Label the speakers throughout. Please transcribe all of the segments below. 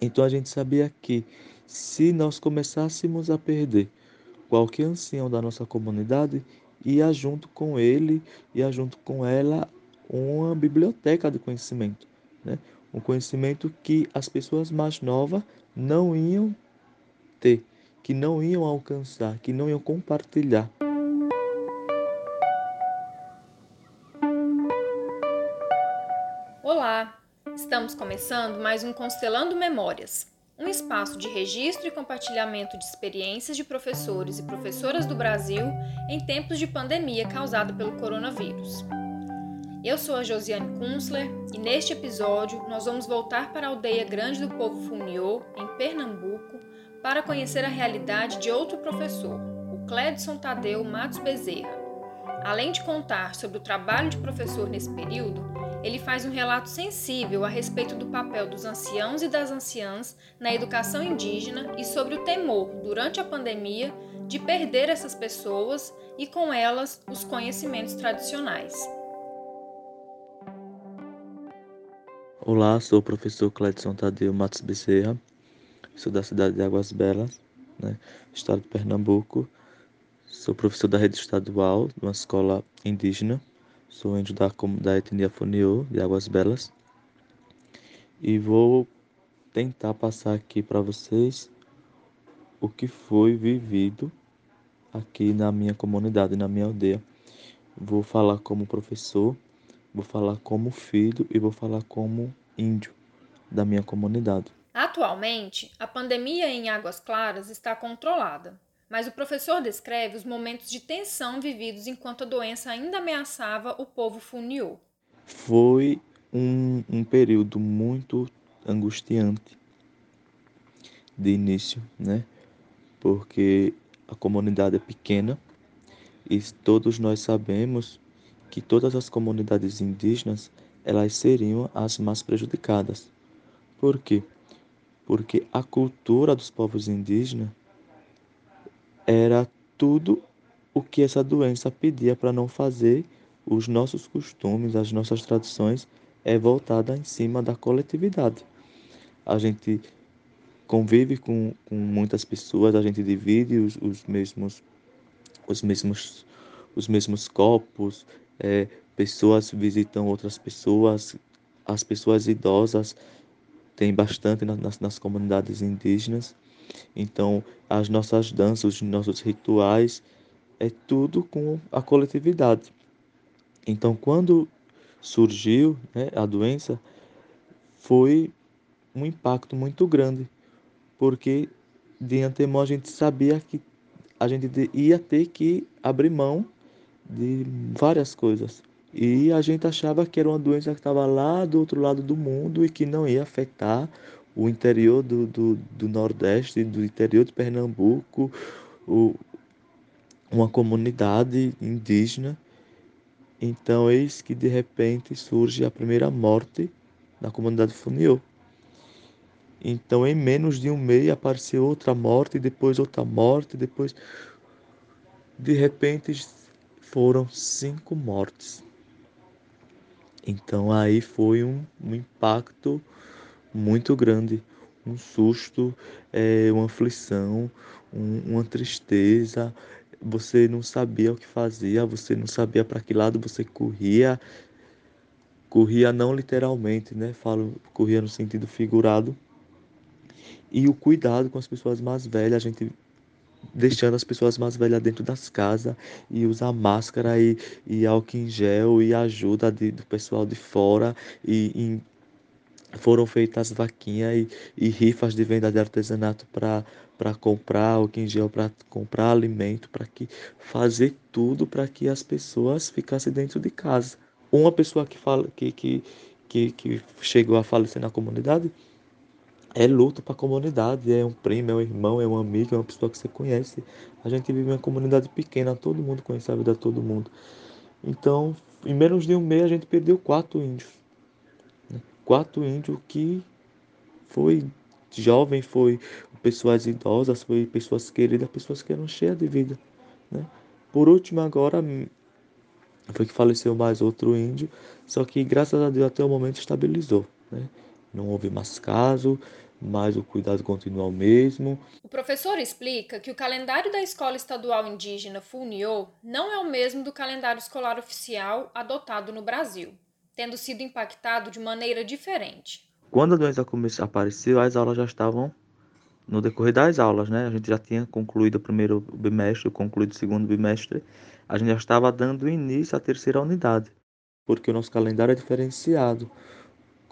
Speaker 1: Então a gente sabia que se nós começássemos a perder qualquer ancião da nossa comunidade, ia junto com ele, ia junto com ela uma biblioteca de conhecimento, né? Um conhecimento que as pessoas mais novas não iam ter, que não iam alcançar, que não iam compartilhar.
Speaker 2: Estamos começando mais um Constelando Memórias, um espaço de registro e compartilhamento de experiências de professores e professoras do Brasil em tempos de pandemia causada pelo coronavírus. Eu sou a Josiane Kunzler e neste episódio nós vamos voltar para a aldeia grande do povo Funiô, em Pernambuco, para conhecer a realidade de outro professor, o Cledson Tadeu Matos Bezerra. Além de contar sobre o trabalho de professor nesse período, ele faz um relato sensível a respeito do papel dos anciãos e das anciãs na educação indígena e sobre o temor, durante a pandemia, de perder essas pessoas e com elas os conhecimentos tradicionais.
Speaker 1: Olá, sou o professor Cledson Tadeu Matos Bezerra, sou da cidade de Águas Belas, né, estado de Pernambuco. Sou professor da rede estadual de uma escola indígena Sou índio da, etnia Funiô, de Águas Belas. E vou tentar passar aqui para vocês o que foi vivido aqui na minha comunidade, na minha aldeia. Vou falar como professor, vou falar como filho e vou falar como índio da minha comunidade.
Speaker 2: Atualmente, a pandemia em Águas Claras está controlada mas o professor descreve os momentos de tensão vividos enquanto a doença ainda ameaçava o povo funiô.
Speaker 1: Foi um, um período muito angustiante de início, né? Porque a comunidade é pequena e todos nós sabemos que todas as comunidades indígenas elas seriam as mais prejudicadas. Por quê? Porque a cultura dos povos indígenas era tudo o que essa doença pedia para não fazer. Os nossos costumes, as nossas tradições é voltada em cima da coletividade. A gente convive com, com muitas pessoas, a gente divide os, os mesmos os mesmos os mesmos copos, é, pessoas visitam outras pessoas, as pessoas idosas tem bastante nas, nas comunidades indígenas. Então, as nossas danças, os nossos rituais, é tudo com a coletividade. Então, quando surgiu né, a doença, foi um impacto muito grande, porque de antemão a gente sabia que a gente ia ter que abrir mão de várias coisas. E a gente achava que era uma doença que estava lá do outro lado do mundo e que não ia afetar o interior do, do, do Nordeste, do interior de Pernambuco, o, uma comunidade indígena. Então, eis que de repente surge a primeira morte na comunidade Funiô. Então, em menos de um mês apareceu outra morte, depois outra morte, depois. De repente foram cinco mortes. Então, aí foi um, um impacto muito grande, um susto, é, uma aflição, um, uma tristeza. Você não sabia o que fazia, você não sabia para que lado você corria. Corria não literalmente, né? Falo, corria no sentido figurado. E o cuidado com as pessoas mais velhas, a gente deixando as pessoas mais velhas dentro das casas e usar máscara e, e álcool em gel e ajuda de, do pessoal de fora e, foram feitas vaquinhas e, e rifas de venda de artesanato para comprar o em gel, para comprar alimento, para que fazer tudo para que as pessoas ficassem dentro de casa. Uma pessoa que fala que, que, que, que chegou a falecer na comunidade é luto para a comunidade, é um primo, é um irmão, é um amigo, é uma pessoa que você conhece. A gente vive em uma comunidade pequena, todo mundo conhece a vida de todo mundo. Então, em menos de um mês a gente perdeu quatro índios quatro índios que foi jovem, foi pessoas idosas, foi pessoas queridas, pessoas que eram cheias de vida. Né? Por último, agora foi que faleceu mais outro índio, só que graças a Deus até o momento estabilizou. Né? Não houve mais caso, mas o cuidado continua o mesmo.
Speaker 2: O professor explica que o calendário da Escola Estadual Indígena FUNIO não é o mesmo do calendário escolar oficial adotado no Brasil, tendo sido impactado de maneira diferente.
Speaker 1: Quando a doença apareceu, as aulas já estavam no decorrer das aulas, né? A gente já tinha concluído o primeiro bimestre, concluído o segundo bimestre, a gente já estava dando início à terceira unidade, porque o nosso calendário é diferenciado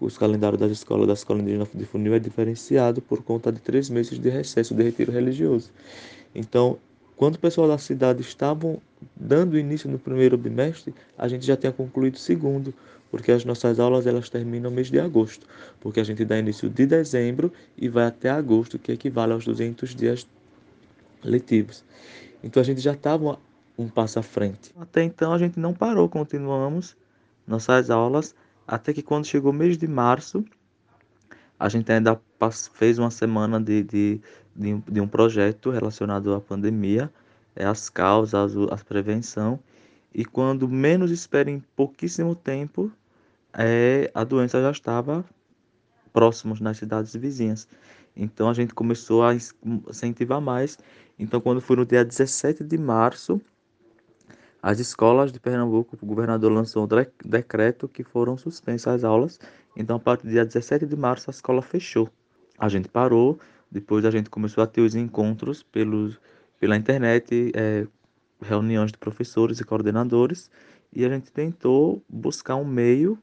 Speaker 1: os calendários das escolas da Escola Indígena de Funil é diferenciado por conta de três meses de recesso de retiro religioso. Então, quando o pessoal da cidade estavam dando início no primeiro bimestre, a gente já tinha concluído o segundo, porque as nossas aulas elas terminam no mês de agosto, porque a gente dá início de dezembro e vai até agosto, que equivale aos 200 dias letivos. Então a gente já estava um passo à frente. Até então a gente não parou, continuamos nossas aulas até que quando chegou o mês de março, a gente ainda fez uma semana de, de, de, de um projeto relacionado à pandemia, é, as causas, a prevenção. E quando menos espera em pouquíssimo tempo, é, a doença já estava próximos nas cidades vizinhas. Então a gente começou a incentivar mais. Então quando foi no dia 17 de março, as escolas de Pernambuco, o governador lançou um decreto que foram suspensas as aulas. Então, a partir do dia 17 de março, a escola fechou. A gente parou, depois a gente começou a ter os encontros pelos, pela internet, é, reuniões de professores e coordenadores, e a gente tentou buscar um meio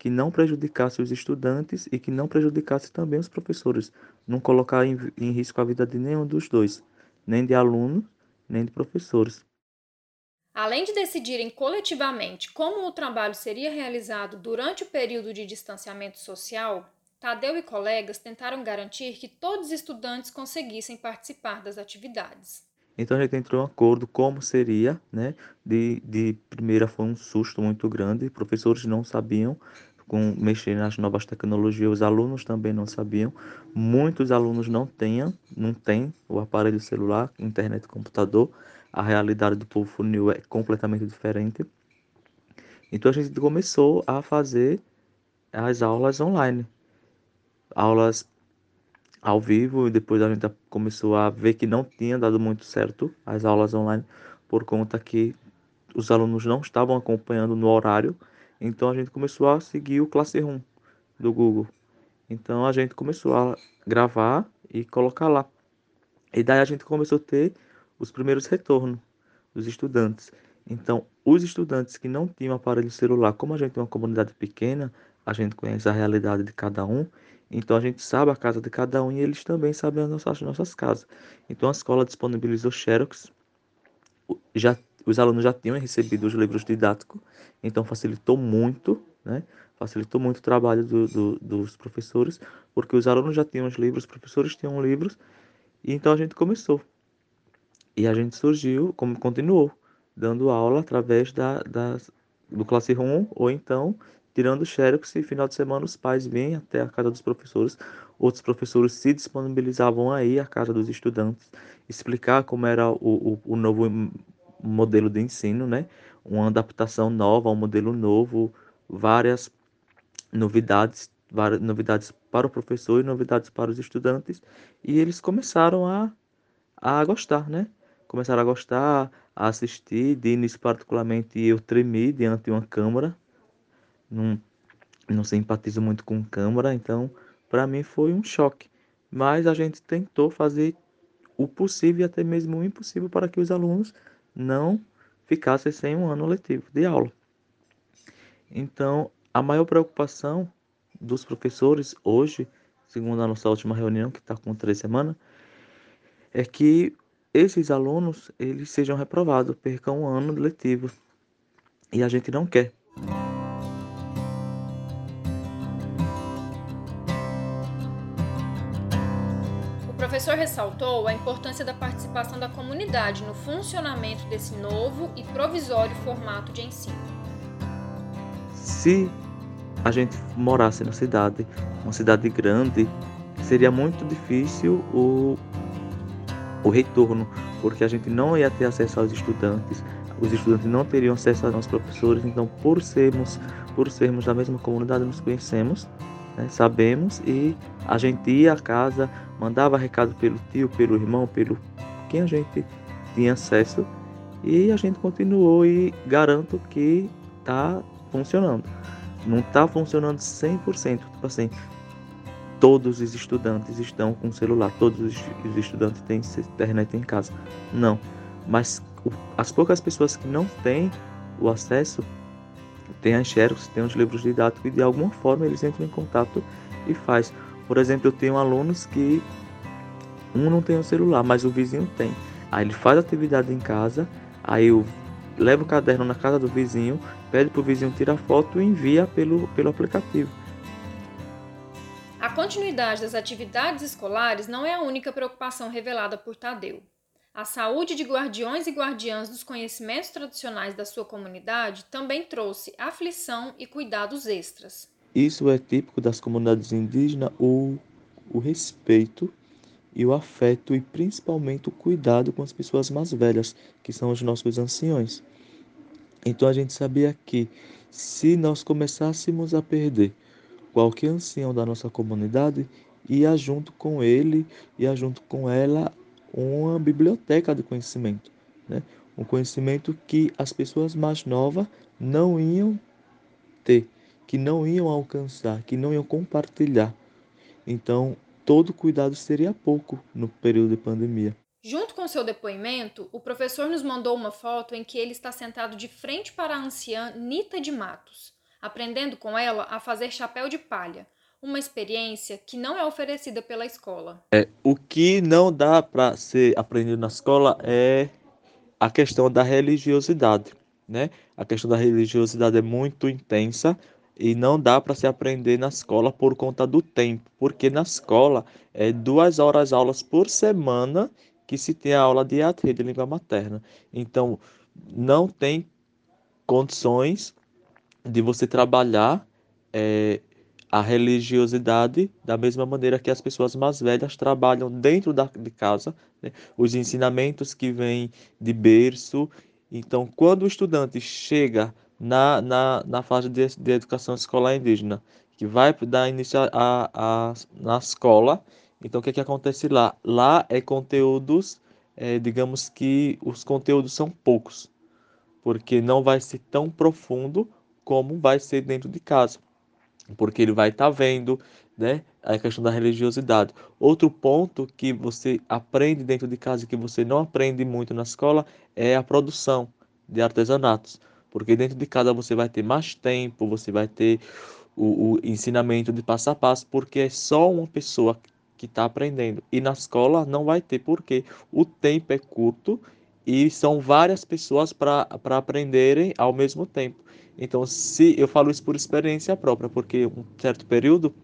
Speaker 1: que não prejudicasse os estudantes e que não prejudicasse também os professores, não colocar em, em risco a vida de nenhum dos dois, nem de alunos, nem de professores.
Speaker 2: Além de decidirem coletivamente como o trabalho seria realizado durante o período de distanciamento social, Tadeu e colegas tentaram garantir que todos os estudantes conseguissem participar das atividades.
Speaker 1: Então a gente entrou em acordo como seria, né? De, de primeira foi um susto muito grande, professores não sabiam com mexer nas novas tecnologias, os alunos também não sabiam. Muitos alunos não têm, não têm o aparelho celular, internet, computador a realidade do povo funil é completamente diferente. Então a gente começou a fazer as aulas online, aulas ao vivo, e depois a gente começou a ver que não tinha dado muito certo as aulas online, por conta que os alunos não estavam acompanhando no horário, então a gente começou a seguir o Classroom do Google. Então a gente começou a gravar e colocar lá. E daí a gente começou a ter os primeiros retornos dos estudantes. Então, os estudantes que não tinham aparelho celular, como a gente é uma comunidade pequena, a gente conhece a realidade de cada um, então a gente sabe a casa de cada um e eles também sabem as nossas, nossas casas. Então a escola disponibilizou Xerox, já, os alunos já tinham recebido os livros didáticos, então facilitou muito, né? Facilitou muito o trabalho do, do, dos professores, porque os alunos já tinham os livros, os professores tinham livros, e então a gente começou. E a gente surgiu, como continuou, dando aula através da, da, do Classroom, ou então tirando xerox e final de semana os pais vêm até a casa dos professores, outros professores se disponibilizavam aí à casa dos estudantes, explicar como era o, o, o novo modelo de ensino, né? Uma adaptação nova, um modelo novo, várias novidades, várias novidades para o professor e novidades para os estudantes, e eles começaram a, a gostar, né? começaram a gostar, a assistir. De início, particularmente, eu tremi diante de uma câmera. Não, não simpatizo muito com câmera, então para mim foi um choque. Mas a gente tentou fazer o possível e até mesmo o impossível para que os alunos não ficassem sem um ano letivo de aula. Então, a maior preocupação dos professores hoje, segundo a nossa última reunião, que está com três semanas, é que esses alunos eles sejam reprovados, percam um ano letivo. E a gente não quer.
Speaker 2: Professor ressaltou a importância da participação da comunidade no funcionamento desse novo e provisório formato de ensino.
Speaker 1: Se a gente morasse na cidade, uma cidade grande, seria muito difícil o o retorno, porque a gente não ia ter acesso aos estudantes, os estudantes não teriam acesso aos nossos professores, então por sermos, por sermos da mesma comunidade nos conhecemos, né? sabemos, e a gente ia à casa, mandava recado pelo tio, pelo irmão, pelo quem a gente tinha acesso, e a gente continuou e garanto que está funcionando. Não está funcionando 100%, tipo assim, todos os estudantes estão com celular, todos os estudantes têm internet em casa. Não, mas as poucas pessoas que não têm o acesso, têm as xerox, têm os livros didáticos e de alguma forma eles entram em contato e faz. Por exemplo, eu tenho alunos que um não tem o celular, mas o vizinho tem. Aí ele faz atividade em casa, aí eu levo o caderno na casa do vizinho, pede para o vizinho tirar foto e envia pelo, pelo aplicativo.
Speaker 2: A continuidade das atividades escolares não é a única preocupação revelada por Tadeu. A saúde de guardiões e guardiãs dos conhecimentos tradicionais da sua comunidade também trouxe aflição e cuidados extras.
Speaker 1: Isso é típico das comunidades indígenas, o, o respeito e o afeto e principalmente o cuidado com as pessoas mais velhas, que são os nossos anciões. Então a gente sabia que se nós começássemos a perder qualquer ancião da nossa comunidade, ia junto com ele, ia junto com ela uma biblioteca de conhecimento, né? um conhecimento que as pessoas mais novas não iam ter, que não iam alcançar, que não iam compartilhar. Então, todo cuidado seria pouco no período de pandemia.
Speaker 2: Junto com seu depoimento, o professor nos mandou uma foto em que ele está sentado de frente para a anciã Nita de Matos, aprendendo com ela a fazer chapéu de palha, uma experiência que não é oferecida pela escola.
Speaker 1: É, o que não dá para ser aprendido na escola é a questão da religiosidade, né? A questão da religiosidade é muito intensa e não dá para se aprender na escola por conta do tempo, porque na escola é duas horas aulas por semana que se tem a aula de EAD, de língua materna. Então, não tem condições de você trabalhar é, a religiosidade da mesma maneira que as pessoas mais velhas trabalham dentro da, de casa, né? os ensinamentos que vêm de berço. Então, quando o estudante chega na, na, na fase de, de educação escolar indígena, que vai dar início a, a, na escola, então o que, é que acontece lá? Lá é conteúdos, é, digamos que os conteúdos são poucos, porque não vai ser tão profundo como vai ser dentro de casa porque ele vai estar tá vendo né, a questão da religiosidade. Outro ponto que você aprende dentro de casa que você não aprende muito na escola é a produção de artesanatos, porque dentro de casa você vai ter mais tempo, você vai ter o, o ensinamento de passo a passo, porque é só uma pessoa que está aprendendo. E na escola não vai ter, porque o tempo é curto e são várias pessoas para aprenderem ao mesmo tempo. Então, se eu falo isso por experiência própria, porque um certo período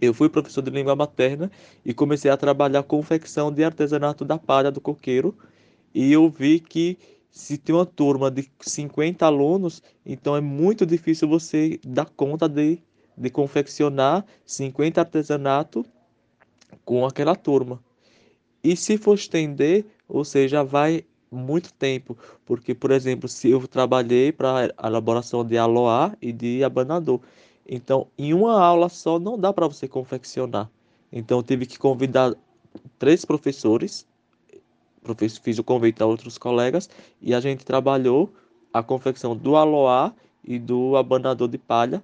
Speaker 1: eu fui professor de língua materna e comecei a trabalhar confecção de artesanato da palha do coqueiro, e eu vi que se tem uma turma de 50 alunos, então é muito difícil você dar conta de, de confeccionar 50 artesanato com aquela turma. E se for estender, ou seja, vai muito tempo, porque, por exemplo, se eu trabalhei para a elaboração de aloá e de abanador, então em uma aula só não dá para você confeccionar. Então eu tive que convidar três professores, fiz o convite a outros colegas e a gente trabalhou a confecção do aloá e do abanador de palha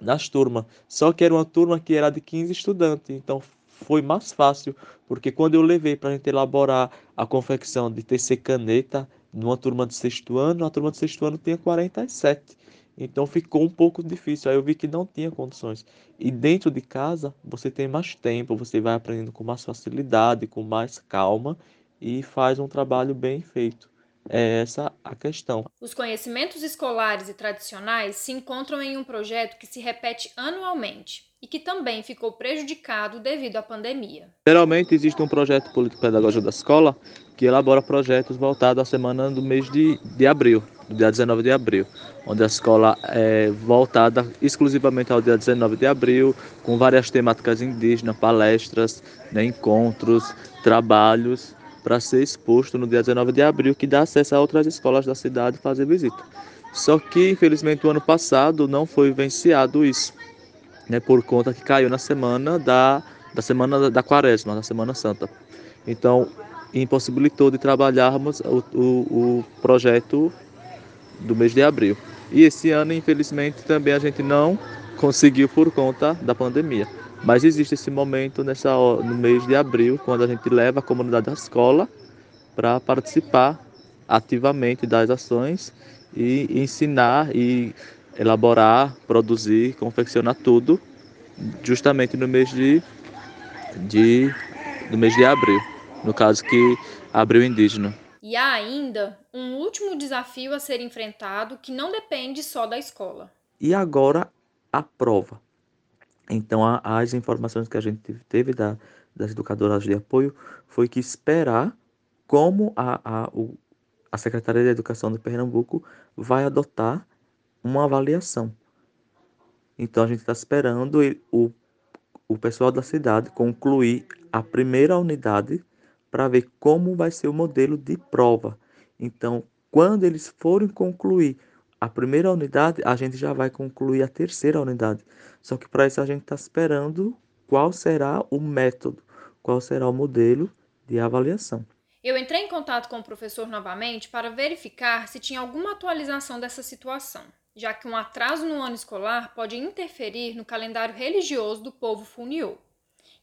Speaker 1: nas turmas. Só que era uma turma que era de 15 estudantes, então foi mais fácil, porque quando eu levei para a gente elaborar a confecção de TC caneta numa turma de sexto ano, a turma de sexto ano tinha 47. Então ficou um pouco difícil. Aí eu vi que não tinha condições. E dentro de casa, você tem mais tempo, você vai aprendendo com mais facilidade, com mais calma e faz um trabalho bem feito. É essa a questão.
Speaker 2: Os conhecimentos escolares e tradicionais se encontram em um projeto que se repete anualmente e que também ficou prejudicado devido à pandemia.
Speaker 1: Geralmente existe um projeto político-pedagógico da escola que elabora projetos voltados à semana do mês de, de abril, do dia 19 de abril, onde a escola é voltada exclusivamente ao dia 19 de abril, com várias temáticas indígenas, palestras, né, encontros, trabalhos, para ser exposto no dia 19 de abril, que dá acesso a outras escolas da cidade fazer visita. Só que, infelizmente, o ano passado não foi vivenciado isso né, por conta que caiu na semana da, da semana da quaresma, da Semana Santa. Então, impossibilitou de trabalharmos o, o, o projeto do mês de abril. E esse ano, infelizmente, também a gente não conseguiu por conta da pandemia. Mas existe esse momento nessa no mês de abril, quando a gente leva a comunidade da escola para participar ativamente das ações e ensinar e elaborar, produzir, confeccionar tudo justamente no mês de, de no mês de abril, no caso que abril indígena.
Speaker 2: E há ainda um último desafio a ser enfrentado que não depende só da escola.
Speaker 1: E agora a prova. Então, as informações que a gente teve da, das educadoras de apoio foi que esperar como a, a, o, a Secretaria de Educação de Pernambuco vai adotar uma avaliação. Então, a gente está esperando o, o pessoal da cidade concluir a primeira unidade para ver como vai ser o modelo de prova. Então, quando eles forem concluir a primeira unidade, a gente já vai concluir a terceira unidade. Só que para isso a gente está esperando qual será o método, qual será o modelo de avaliação.
Speaker 2: Eu entrei em contato com o professor novamente para verificar se tinha alguma atualização dessa situação, já que um atraso no ano escolar pode interferir no calendário religioso do povo funiô.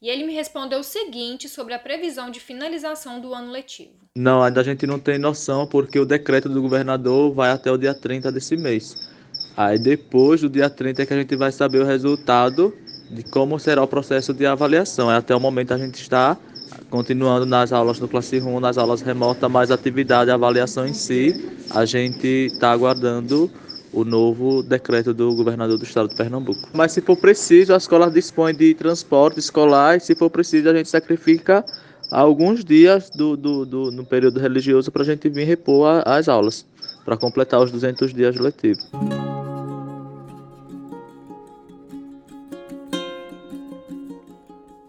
Speaker 2: E ele me respondeu o seguinte sobre a previsão de finalização do ano letivo.
Speaker 1: Não, ainda a gente não tem noção, porque o decreto do governador vai até o dia 30 desse mês. Aí depois do dia 30 é que a gente vai saber o resultado de como será o processo de avaliação. Até o momento a gente está continuando nas aulas do Classroom, nas aulas remotas, mas a atividade, a avaliação em si, a gente está aguardando o novo decreto do governador do estado de Pernambuco. Mas se for preciso, a escola dispõe de transporte escolar e se for preciso, a gente sacrifica alguns dias do, do, do no período religioso para a gente vir repor a, as aulas, para completar os 200 dias letivos.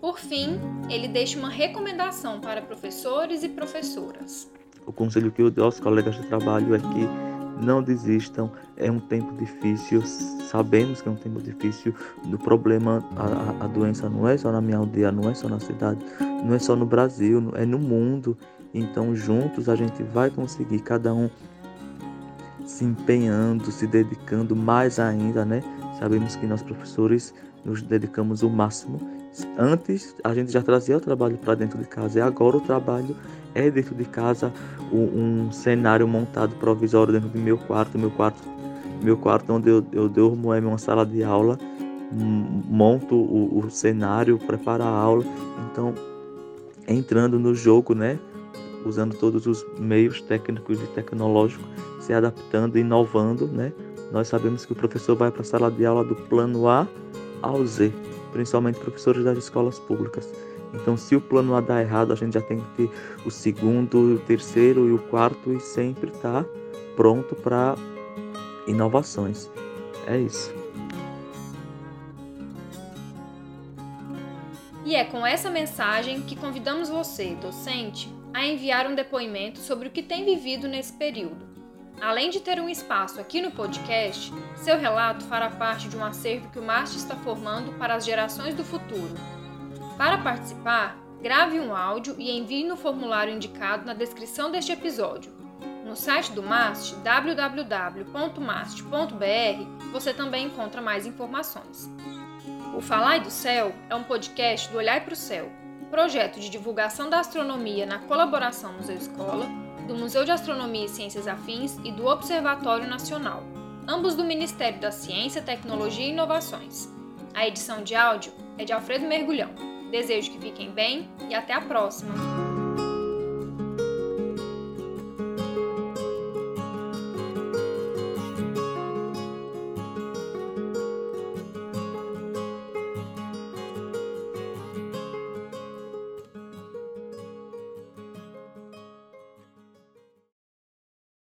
Speaker 2: Por fim, ele deixa uma recomendação para professores e professoras.
Speaker 1: O conselho que eu dou aos colegas de trabalho é que não desistam, é um tempo difícil, sabemos que é um tempo difícil. O problema, a, a doença não é só na minha aldeia, não é só na cidade, não é só no Brasil, é no mundo. Então, juntos a gente vai conseguir, cada um se empenhando, se dedicando mais ainda, né? Sabemos que nós professores nos dedicamos o máximo. Antes a gente já trazia o trabalho para dentro de casa e agora o trabalho é dentro de casa um, um, cenário montado provisório dentro do meu quarto, meu quarto, meu quarto onde eu, eu durmo é uma sala de aula, monto o, o cenário, preparo a aula, então entrando no jogo, né, usando todos os meios técnicos e tecnológicos, se adaptando, inovando, né. Nós sabemos que o professor vai para a sala de aula do plano A ao Z, principalmente professores das escolas públicas. Então, se o plano A dar errado, a gente já tem que ter o segundo, o terceiro e o quarto e sempre tá pronto para inovações. É isso.
Speaker 2: E é com essa mensagem que convidamos você, docente, a enviar um depoimento sobre o que tem vivido nesse período. Além de ter um espaço aqui no podcast, seu relato fará parte de um acervo que o MAST está formando para as gerações do futuro para participar, grave um áudio e envie no formulário indicado na descrição deste episódio. No site do MAST, www.mast.br, você também encontra mais informações. O Falar do Céu é um podcast do Olhar para o Céu, projeto de divulgação da astronomia na colaboração Museu Escola, do Museu de Astronomia e Ciências Afins e do Observatório Nacional, ambos do Ministério da Ciência, Tecnologia e Inovações. A edição de áudio é de Alfredo Mergulhão. Desejo que fiquem bem e até a próxima!